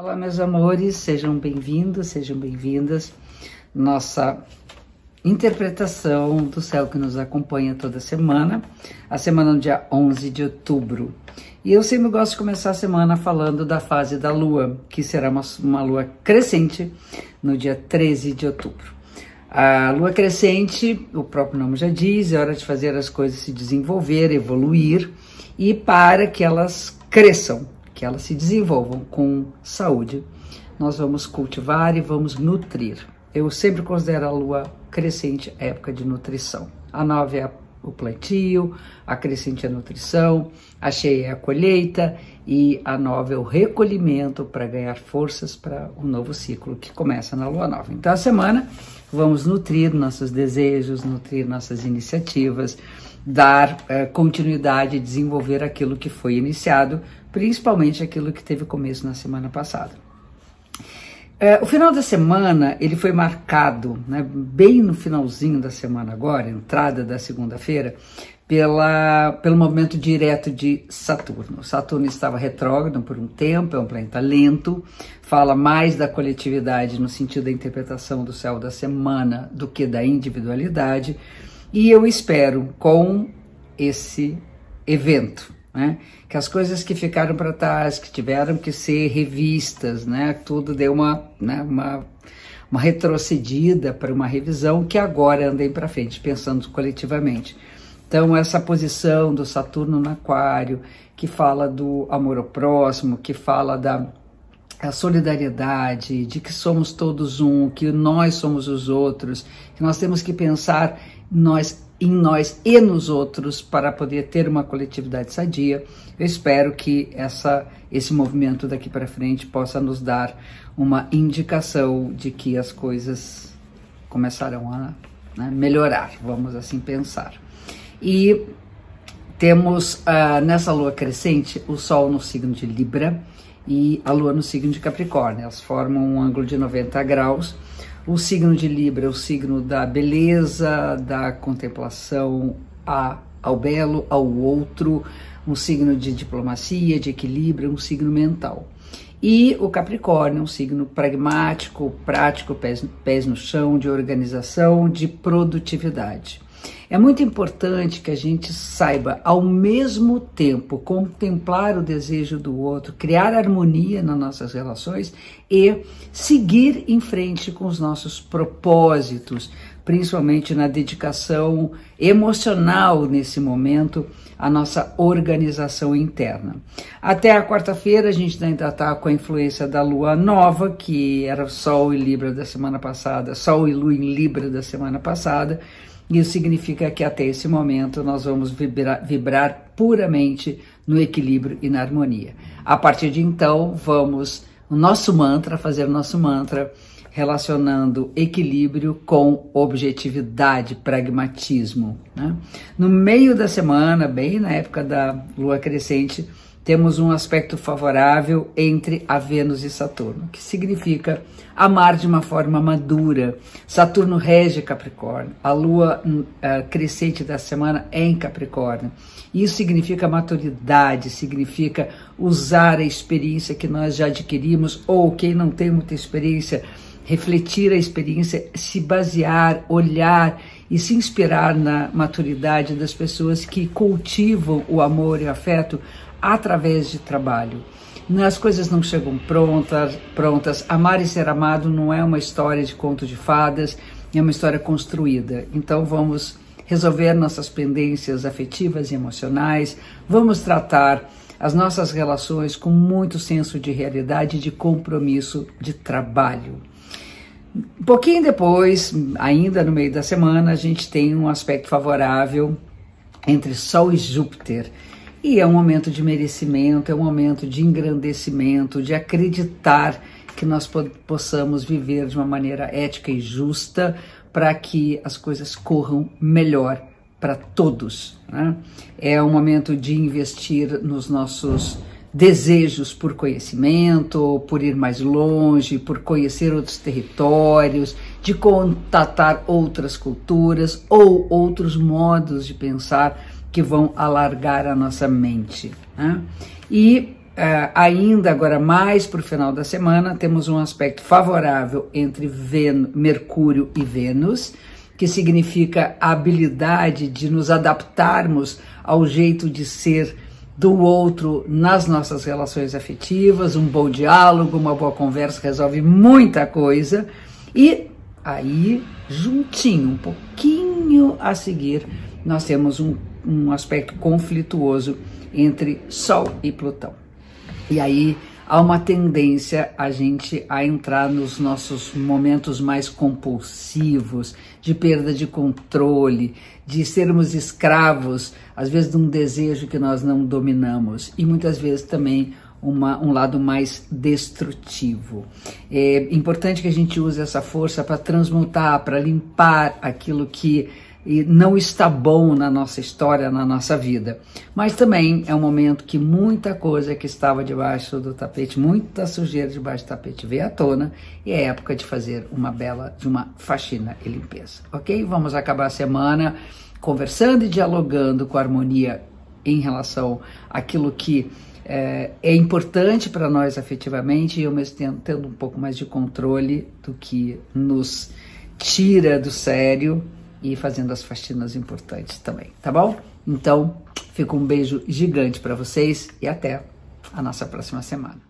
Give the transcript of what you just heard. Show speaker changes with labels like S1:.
S1: Olá, meus amores, sejam bem-vindos, sejam bem-vindas. Nossa interpretação do céu que nos acompanha toda semana, a semana no dia 11 de outubro. E eu sempre gosto de começar a semana falando da fase da lua, que será uma, uma lua crescente no dia 13 de outubro. A lua crescente, o próprio nome já diz, é hora de fazer as coisas se desenvolver, evoluir e para que elas cresçam, que elas se desenvolvam com saúde, nós vamos cultivar e vamos nutrir. Eu sempre considero a lua crescente época de nutrição. A nove é o plantio, a crescente é a nutrição, a cheia é a colheita e a nova é o recolhimento para ganhar forças para o um novo ciclo que começa na lua nova. Então, a semana vamos nutrir nossos desejos, nutrir nossas iniciativas, dar eh, continuidade, desenvolver aquilo que foi iniciado principalmente aquilo que teve começo na semana passada. É, o final da semana ele foi marcado, né, bem no finalzinho da semana agora, entrada da segunda-feira, pelo movimento direto de Saturno. Saturno estava retrógrado por um tempo, é um planeta lento, fala mais da coletividade no sentido da interpretação do céu da semana do que da individualidade, e eu espero com esse evento né? Que as coisas que ficaram para trás, que tiveram que ser revistas, né? Tudo deu uma, né? uma, uma retrocedida para uma revisão que agora andem para frente, pensando coletivamente. Então, essa posição do Saturno no Aquário, que fala do amor ao próximo, que fala da a solidariedade, de que somos todos um, que nós somos os outros, que nós temos que pensar nós em nós e nos outros para poder ter uma coletividade sadia. Eu espero que essa, esse movimento daqui para frente possa nos dar uma indicação de que as coisas começarão a né, melhorar, vamos assim pensar. E temos uh, nessa lua crescente o Sol no signo de Libra e a Lua no signo de Capricórnio. Elas formam um ângulo de 90 graus o signo de Libra é o signo da beleza, da contemplação a, ao belo, ao outro, um signo de diplomacia, de equilíbrio, um signo mental. E o Capricórnio, um signo pragmático, prático, pés, pés no chão, de organização, de produtividade. É muito importante que a gente saiba, ao mesmo tempo, contemplar o desejo do outro, criar harmonia nas nossas relações e seguir em frente com os nossos propósitos, principalmente na dedicação emocional nesse momento à nossa organização interna. Até a quarta-feira a gente ainda está com a influência da lua nova, que era Sol e Libra da semana passada, Sol e Lua em Libra da semana passada isso significa que até esse momento nós vamos vibrar, vibrar puramente no equilíbrio e na harmonia. A partir de então, vamos o nosso mantra, fazer o nosso mantra relacionando equilíbrio com objetividade, pragmatismo. Né? No meio da semana, bem na época da lua crescente, temos um aspecto favorável entre a Vênus e Saturno, que significa amar de uma forma madura. Saturno rege Capricórnio, a lua uh, crescente da semana é em Capricórnio. Isso significa maturidade, significa usar a experiência que nós já adquirimos, ou quem não tem muita experiência, refletir a experiência, se basear, olhar e se inspirar na maturidade das pessoas que cultivam o amor e o afeto através de trabalho. As coisas não chegam prontas, prontas. Amar e ser amado não é uma história de conto de fadas, é uma história construída. Então vamos resolver nossas pendências afetivas e emocionais, vamos tratar as nossas relações com muito senso de realidade de compromisso de trabalho. Um pouquinho depois, ainda no meio da semana, a gente tem um aspecto favorável entre Sol e Júpiter. E é um momento de merecimento, é um momento de engrandecimento, de acreditar que nós possamos viver de uma maneira ética e justa para que as coisas corram melhor para todos. Né? É um momento de investir nos nossos desejos por conhecimento, por ir mais longe, por conhecer outros territórios, de contatar outras culturas ou outros modos de pensar que vão alargar a nossa mente. Né? E Uh, ainda agora mais para o final da semana, temos um aspecto favorável entre Ven Mercúrio e Vênus, que significa a habilidade de nos adaptarmos ao jeito de ser do outro nas nossas relações afetivas. Um bom diálogo, uma boa conversa resolve muita coisa. E aí, juntinho, um pouquinho a seguir, nós temos um, um aspecto conflituoso entre Sol e Plutão. E aí há uma tendência a gente a entrar nos nossos momentos mais compulsivos, de perda de controle, de sermos escravos, às vezes de um desejo que nós não dominamos e muitas vezes também uma, um lado mais destrutivo. É importante que a gente use essa força para transmutar, para limpar aquilo que e não está bom na nossa história, na nossa vida. Mas também é um momento que muita coisa que estava debaixo do tapete, muita sujeira debaixo do tapete veio à tona e é época de fazer uma bela, de uma faxina e limpeza, ok? Vamos acabar a semana conversando e dialogando com harmonia em relação àquilo que é, é importante para nós afetivamente e ao mesmo tempo tendo um pouco mais de controle do que nos tira do sério e fazendo as faxinas importantes também, tá bom? Então, fica um beijo gigante para vocês e até a nossa próxima semana.